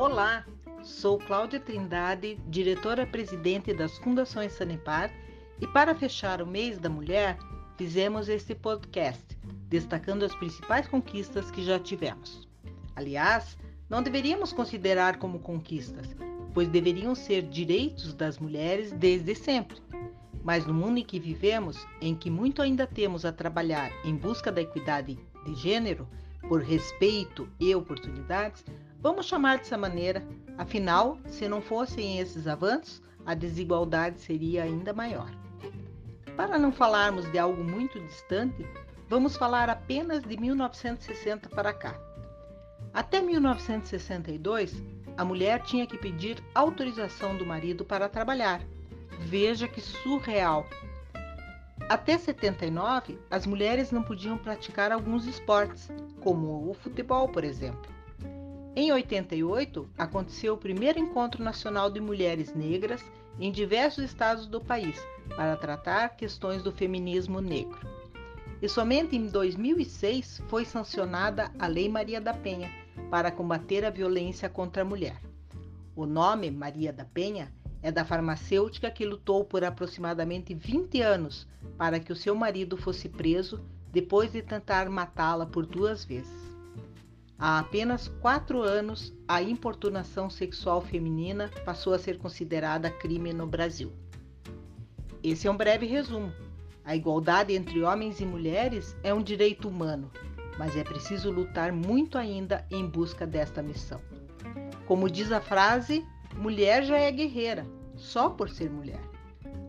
Olá, sou Cláudia Trindade, diretora-presidente das Fundações Sanepar, e para fechar o mês da mulher, fizemos este podcast, destacando as principais conquistas que já tivemos. Aliás, não deveríamos considerar como conquistas, pois deveriam ser direitos das mulheres desde sempre. Mas no mundo em que vivemos, em que muito ainda temos a trabalhar em busca da equidade de gênero, por respeito e oportunidades, vamos chamar dessa maneira, afinal, se não fossem esses avanços, a desigualdade seria ainda maior. Para não falarmos de algo muito distante, vamos falar apenas de 1960 para cá. Até 1962, a mulher tinha que pedir autorização do marido para trabalhar. Veja que surreal! Até 79, as mulheres não podiam praticar alguns esportes, como o futebol, por exemplo. Em 88, aconteceu o primeiro encontro nacional de mulheres negras em diversos estados do país para tratar questões do feminismo negro. E somente em 2006 foi sancionada a Lei Maria da Penha para combater a violência contra a mulher. O nome Maria da Penha é da farmacêutica que lutou por aproximadamente 20 anos para que o seu marido fosse preso depois de tentar matá-la por duas vezes. Há apenas quatro anos, a importunação sexual feminina passou a ser considerada crime no Brasil. Esse é um breve resumo. A igualdade entre homens e mulheres é um direito humano, mas é preciso lutar muito ainda em busca desta missão. Como diz a frase, Mulher já é guerreira, só por ser mulher.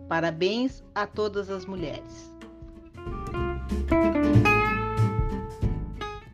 Parabéns a todas as mulheres.